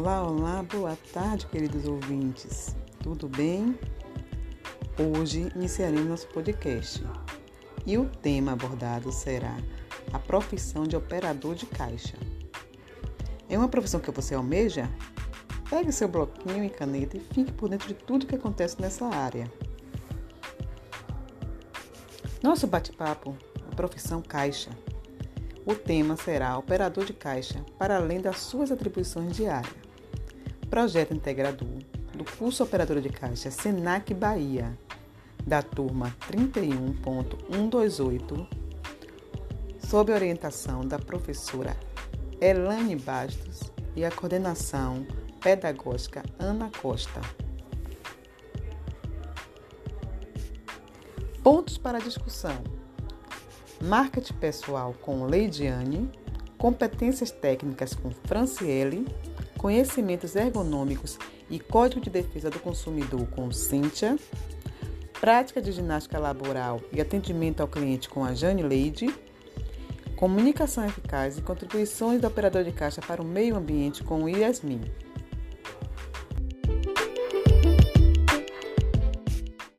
Olá, olá, boa tarde, queridos ouvintes. Tudo bem? Hoje iniciaremos nosso podcast e o tema abordado será a profissão de operador de caixa. É uma profissão que você almeja? Pegue seu bloquinho e caneta e fique por dentro de tudo que acontece nessa área. Nosso bate-papo, a profissão caixa. O tema será Operador de Caixa, para além das suas atribuições diárias. Projeto integrador do curso Operador de Caixa Senac Bahia, da turma 31.128, sob orientação da professora Elane Bastos e a coordenação pedagógica Ana Costa. Pontos para discussão marketing pessoal com Leidiane, competências técnicas com Franciele, conhecimentos ergonômicos e código de defesa do consumidor com Cíntia, prática de ginástica laboral e atendimento ao cliente com a Jane Leide, comunicação eficaz e contribuições do operador de caixa para o meio ambiente com o Yasmin.